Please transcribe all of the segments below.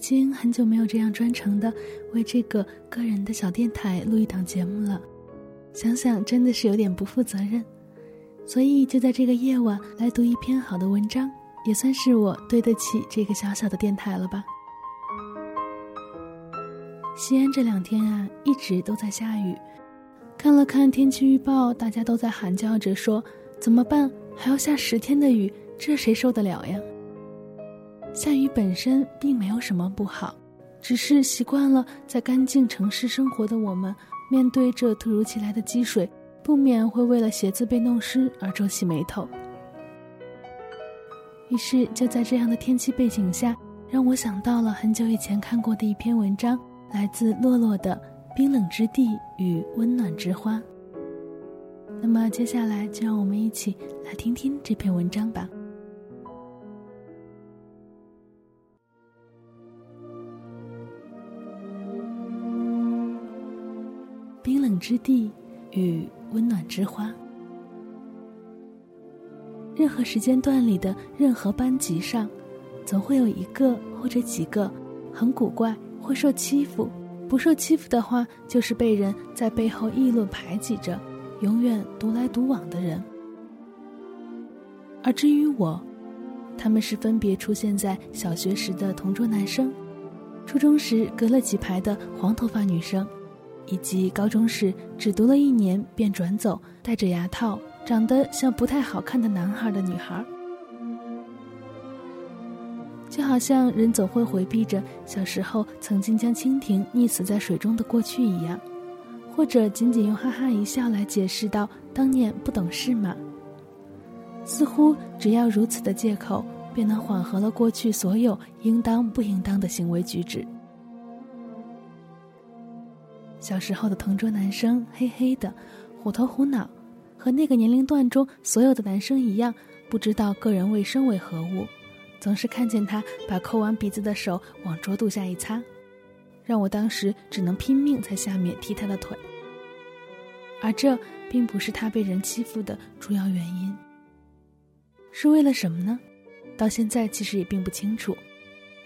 已经很久没有这样专程的为这个个人的小电台录一档节目了，想想真的是有点不负责任，所以就在这个夜晚来读一篇好的文章，也算是我对得起这个小小的电台了吧。西安这两天啊，一直都在下雨，看了看天气预报，大家都在喊叫着说怎么办，还要下十天的雨，这谁受得了呀？下雨本身并没有什么不好，只是习惯了在干净城市生活的我们，面对这突如其来的积水，不免会为了鞋子被弄湿而皱起眉头。于是，就在这样的天气背景下，让我想到了很久以前看过的一篇文章，来自洛洛的《冰冷之地与温暖之花》。那么，接下来就让我们一起来听听这篇文章吧。之地与温暖之花。任何时间段里的任何班级上，总会有一个或者几个很古怪、会受欺负；不受欺负的话，就是被人在背后议论排挤着，永远独来独往的人。而至于我，他们是分别出现在小学时的同桌男生，初中时隔了几排的黄头发女生。以及高中时只读了一年便转走、戴着牙套、长得像不太好看的男孩的女孩，就好像人总会回避着小时候曾经将蜻蜓溺死在水中的过去一样，或者仅仅用哈哈一笑来解释到当年不懂事嘛。似乎只要如此的借口，便能缓和了过去所有应当不应当的行为举止。小时候的同桌男生黑黑的，虎头虎脑，和那个年龄段中所有的男生一样，不知道个人卫生为何物，总是看见他把抠完鼻子的手往桌肚下一擦，让我当时只能拼命在下面踢他的腿。而这并不是他被人欺负的主要原因，是为了什么呢？到现在其实也并不清楚。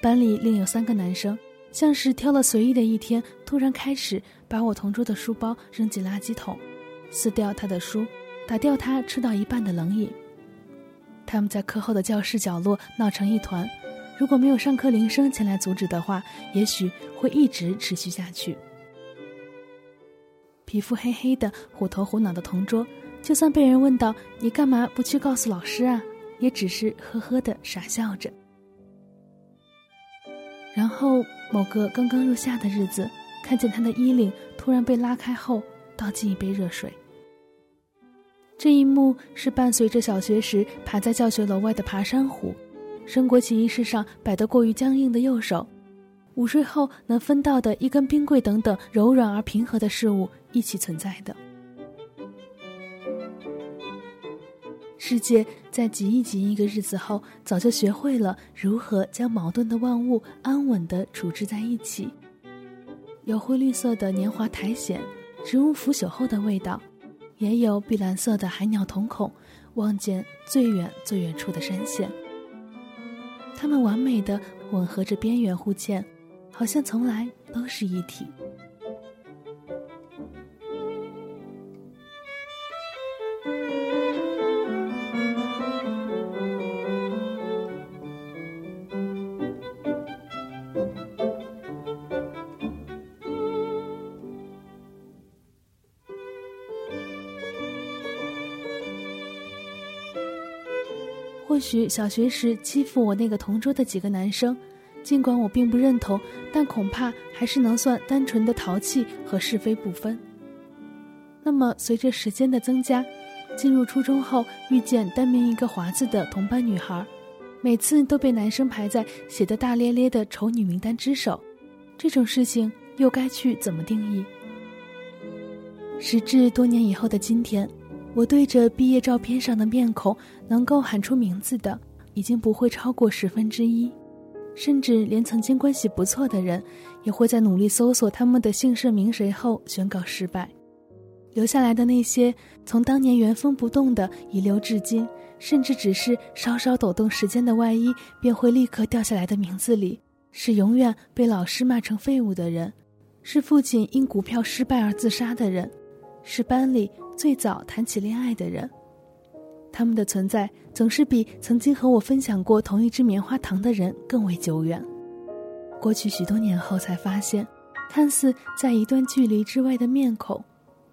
班里另有三个男生。像是挑了随意的一天，突然开始把我同桌的书包扔进垃圾桶，撕掉他的书，打掉他吃到一半的冷饮。他们在课后的教室角落闹成一团，如果没有上课铃声前来阻止的话，也许会一直持续下去。皮肤黑黑的、虎头虎脑的同桌，就算被人问到你干嘛不去告诉老师啊，也只是呵呵的傻笑着。然后某个刚刚入夏的日子，看见他的衣领突然被拉开后，倒进一杯热水。这一幕是伴随着小学时爬在教学楼外的爬山虎，升国旗仪式上摆得过于僵硬的右手，午睡后能分到的一根冰棍等等柔软而平和的事物一起存在的。世界在挤一挤一个日子后，早就学会了如何将矛盾的万物安稳地处置在一起。有灰绿色的年华苔藓，植物腐朽后的味道；也有碧蓝色的海鸟瞳孔，望见最远最远处的山线。它们完美的吻合着边缘互嵌，好像从来都是一体。或许小学时欺负我那个同桌的几个男生，尽管我并不认同，但恐怕还是能算单纯的淘气和是非不分。那么随着时间的增加，进入初中后遇见单名一个华字的同班女孩，每次都被男生排在写的大咧咧的丑女名单之首，这种事情又该去怎么定义？时至多年以后的今天。我对着毕业照片上的面孔，能够喊出名字的，已经不会超过十分之一，甚至连曾经关系不错的人，也会在努力搜索他们的姓甚名谁后宣告失败。留下来的那些从当年原封不动的遗留至今，甚至只是稍稍抖动时间的外衣，便会立刻掉下来的名字里，是永远被老师骂成废物的人，是父亲因股票失败而自杀的人，是班里最早谈起恋爱的人。他们的存在总是比曾经和我分享过同一支棉花糖的人更为久远。过去许多年后，才发现，看似在一段距离之外的面孔，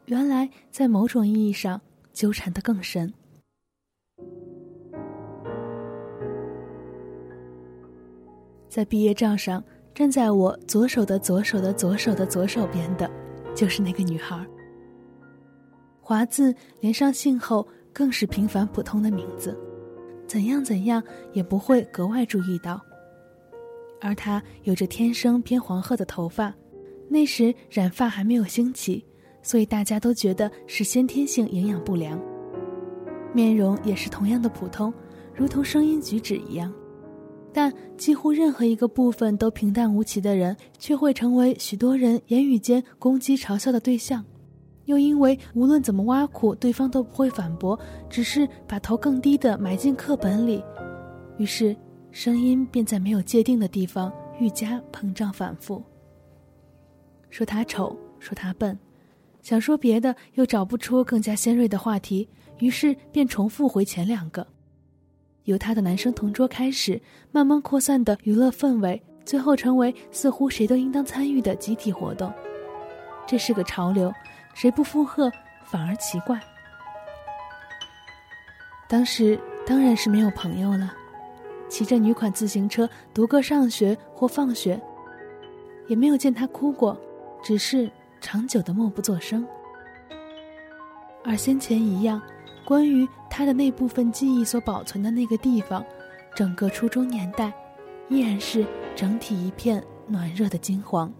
原来在某种意义上纠缠得更深。在毕业照上，站在我左手的左手的左手的左手边的，就是那个女孩。华字连上姓后，更是平凡普通的名字，怎样怎样也不会格外注意到。而她有着天生偏黄褐的头发，那时染发还没有兴起，所以大家都觉得是先天性营养不良。面容也是同样的普通，如同声音举止一样。但几乎任何一个部分都平淡无奇的人，却会成为许多人言语间攻击嘲笑的对象，又因为无论怎么挖苦，对方都不会反驳，只是把头更低的埋进课本里，于是声音便在没有界定的地方愈加膨胀反复。说他丑，说他笨，想说别的又找不出更加尖锐的话题，于是便重复回前两个。由他的男生同桌开始，慢慢扩散的娱乐氛围，最后成为似乎谁都应当参与的集体活动。这是个潮流，谁不附和反而奇怪。当时当然是没有朋友了，骑着女款自行车独个上学或放学，也没有见他哭过，只是长久的默不作声。而先前一样。关于他的那部分记忆所保存的那个地方，整个初中年代，依然是整体一片暖热的金黄。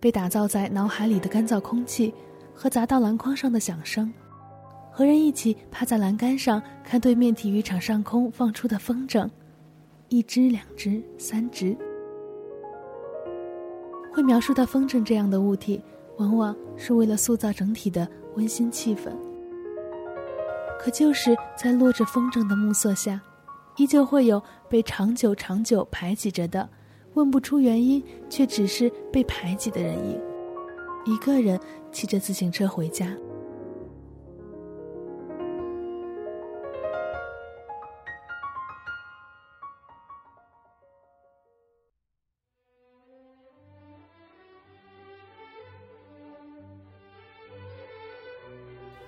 被打造在脑海里的干燥空气，和砸到篮筐上的响声，和人一起趴在栏杆上看对面体育场上空放出的风筝，一只、两只、三只。会描述到风筝这样的物体，往往是为了塑造整体的温馨气氛。可就是在落着风筝的暮色下，依旧会有被长久长久排挤着的，问不出原因，却只是被排挤的人影，一个人骑着自行车回家。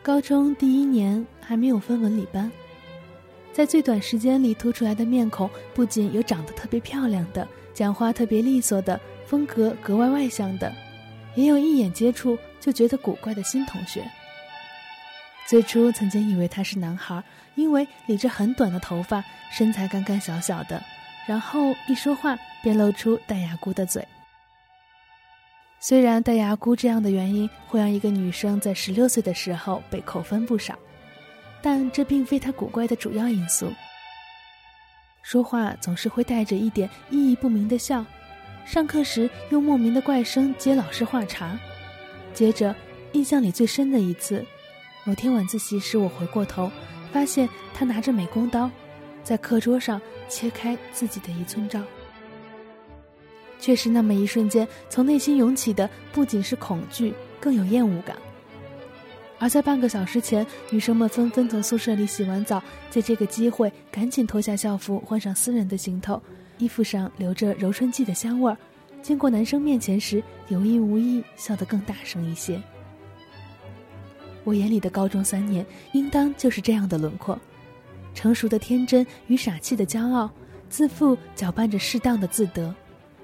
高中第一年还没有分文理班，在最短时间里凸出来的面孔，不仅有长得特别漂亮的、讲话特别利索的、风格格外外向的，也有一眼接触就觉得古怪的新同学。最初曾经以为他是男孩，因为理着很短的头发，身材干干小小的，然后一说话便露出戴牙箍的嘴。虽然戴牙箍这样的原因会让一个女生在十六岁的时候被扣分不少，但这并非她古怪的主要因素。说话总是会带着一点意义不明的笑，上课时用莫名的怪声接老师话茬。接着，印象里最深的一次，某天晚自习时，我回过头，发现他拿着美工刀，在课桌上切开自己的一寸照。却是那么一瞬间，从内心涌起的不仅是恐惧，更有厌恶感。而在半个小时前，女生们纷纷从宿舍里洗完澡，在这个机会赶紧脱下校服，换上私人的行头，衣服上留着柔春剂的香味儿。经过男生面前时，有意无意笑得更大声一些。我眼里的高中三年，应当就是这样的轮廓：成熟的天真与傻气的骄傲，自负搅拌着适当的自得。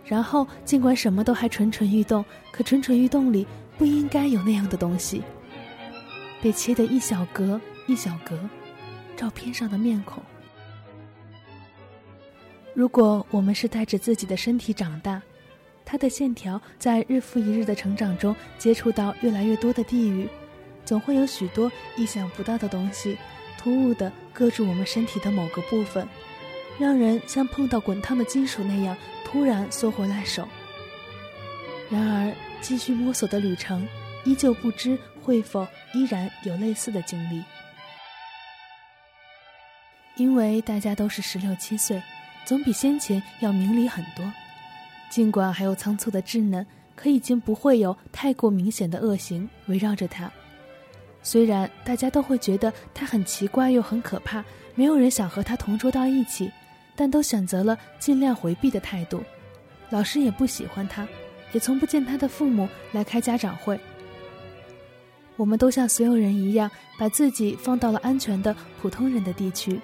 然后，尽管什么都还蠢蠢欲动，可蠢蠢欲动里不应该有那样的东西。被切得一小格一小格，照片上的面孔。如果我们是带着自己的身体长大，它的线条在日复一日的成长中接触到越来越多的地域，总会有许多意想不到的东西，突兀地割住我们身体的某个部分，让人像碰到滚烫的金属那样。突然缩回来手。然而，继续摸索的旅程，依旧不知会否依然有类似的经历。因为大家都是十六七岁，总比先前要明理很多。尽管还有仓促的稚嫩，可已经不会有太过明显的恶行围绕着他。虽然大家都会觉得他很奇怪又很可怕，没有人想和他同桌到一起，但都选择了尽量回避的态度。老师也不喜欢他，也从不见他的父母来开家长会。我们都像所有人一样，把自己放到了安全的普通人的地区，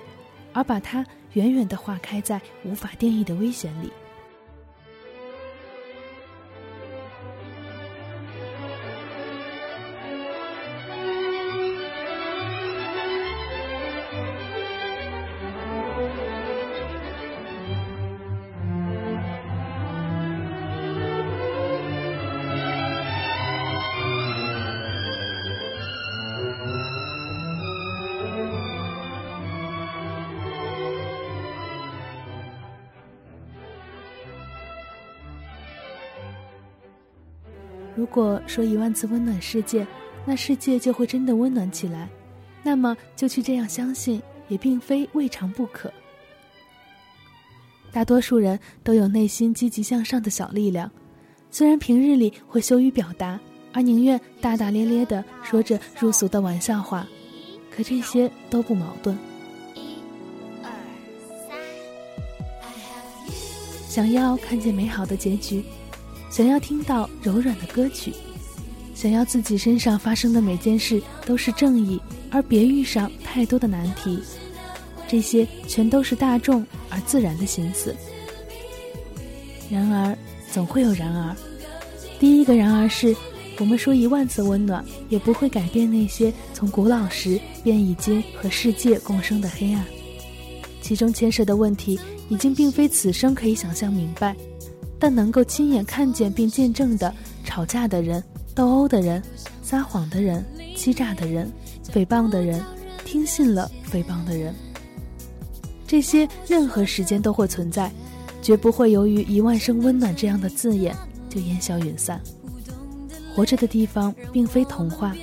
而把它远远地划开在无法定义的危险里。如果说一万次温暖世界，那世界就会真的温暖起来，那么就去这样相信，也并非未尝不可。大多数人都有内心积极向上的小力量，虽然平日里会羞于表达，而宁愿大大咧咧的说着入俗的玩笑话，可这些都不矛盾。想要看见美好的结局。想要听到柔软的歌曲，想要自己身上发生的每件事都是正义，而别遇上太多的难题，这些全都是大众而自然的心思。然而，总会有然而。第一个然而是，我们说一万次温暖，也不会改变那些从古老时便已经和世界共生的黑暗，其中牵涉的问题已经并非此生可以想象明白。但能够亲眼看见并见证的吵架的人、斗殴的人、撒谎的人、欺诈的人、诽谤的人、听信了诽谤的人，这些任何时间都会存在，绝不会由于一万声温暖这样的字眼就烟消云散。活着的地方并非童话，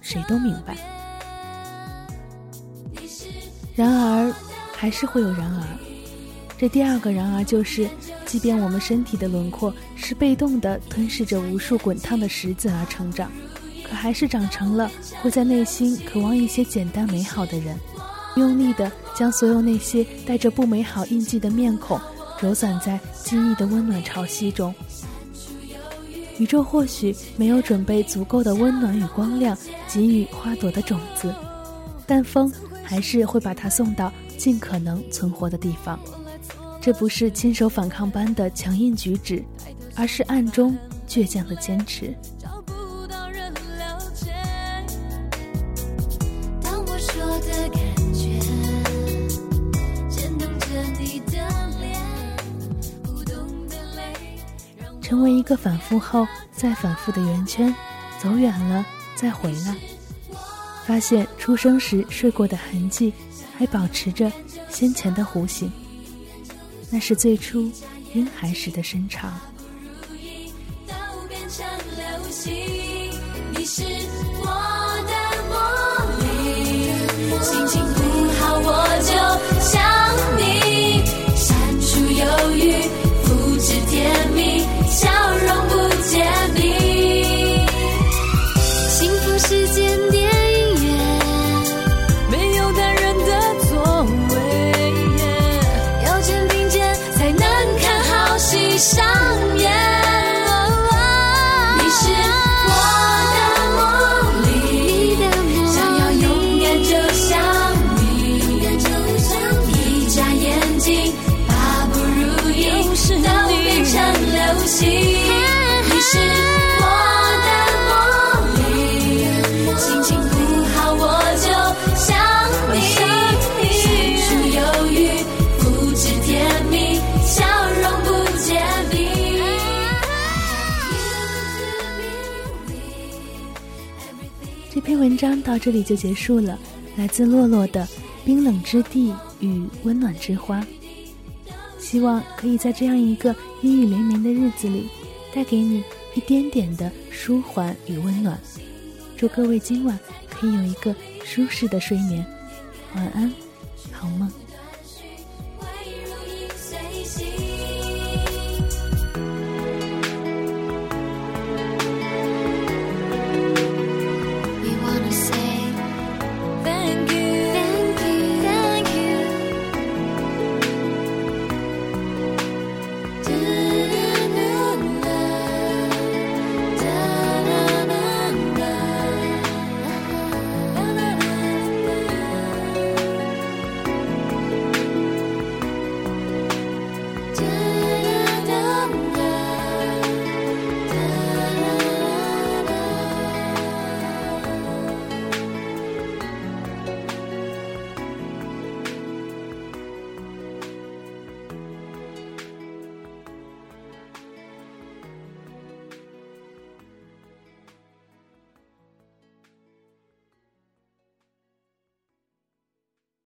谁都明白。然而，还是会有然而。这第二个然而就是。即便我们身体的轮廓是被动的吞噬着无数滚烫的石子而成长，可还是长成了会在内心渴望一些简单美好的人，用力的将所有那些带着不美好印记的面孔揉散在记忆的温暖潮汐中。宇宙或许没有准备足够的温暖与光亮给予花朵的种子，但风还是会把它送到尽可能存活的地方。这不是亲手反抗般的强硬举止，而是暗中倔强的坚持。成为一个反复后再反复的圆圈，走远了再回来，发现出生时睡过的痕迹，还保持着先前的弧形。那是最初婴孩时的身长。文章到这里就结束了，来自洛洛的《冰冷之地与温暖之花》，希望可以在这样一个阴雨连绵的日子里，带给你一点点的舒缓与温暖。祝各位今晚可以有一个舒适的睡眠，晚安，好梦。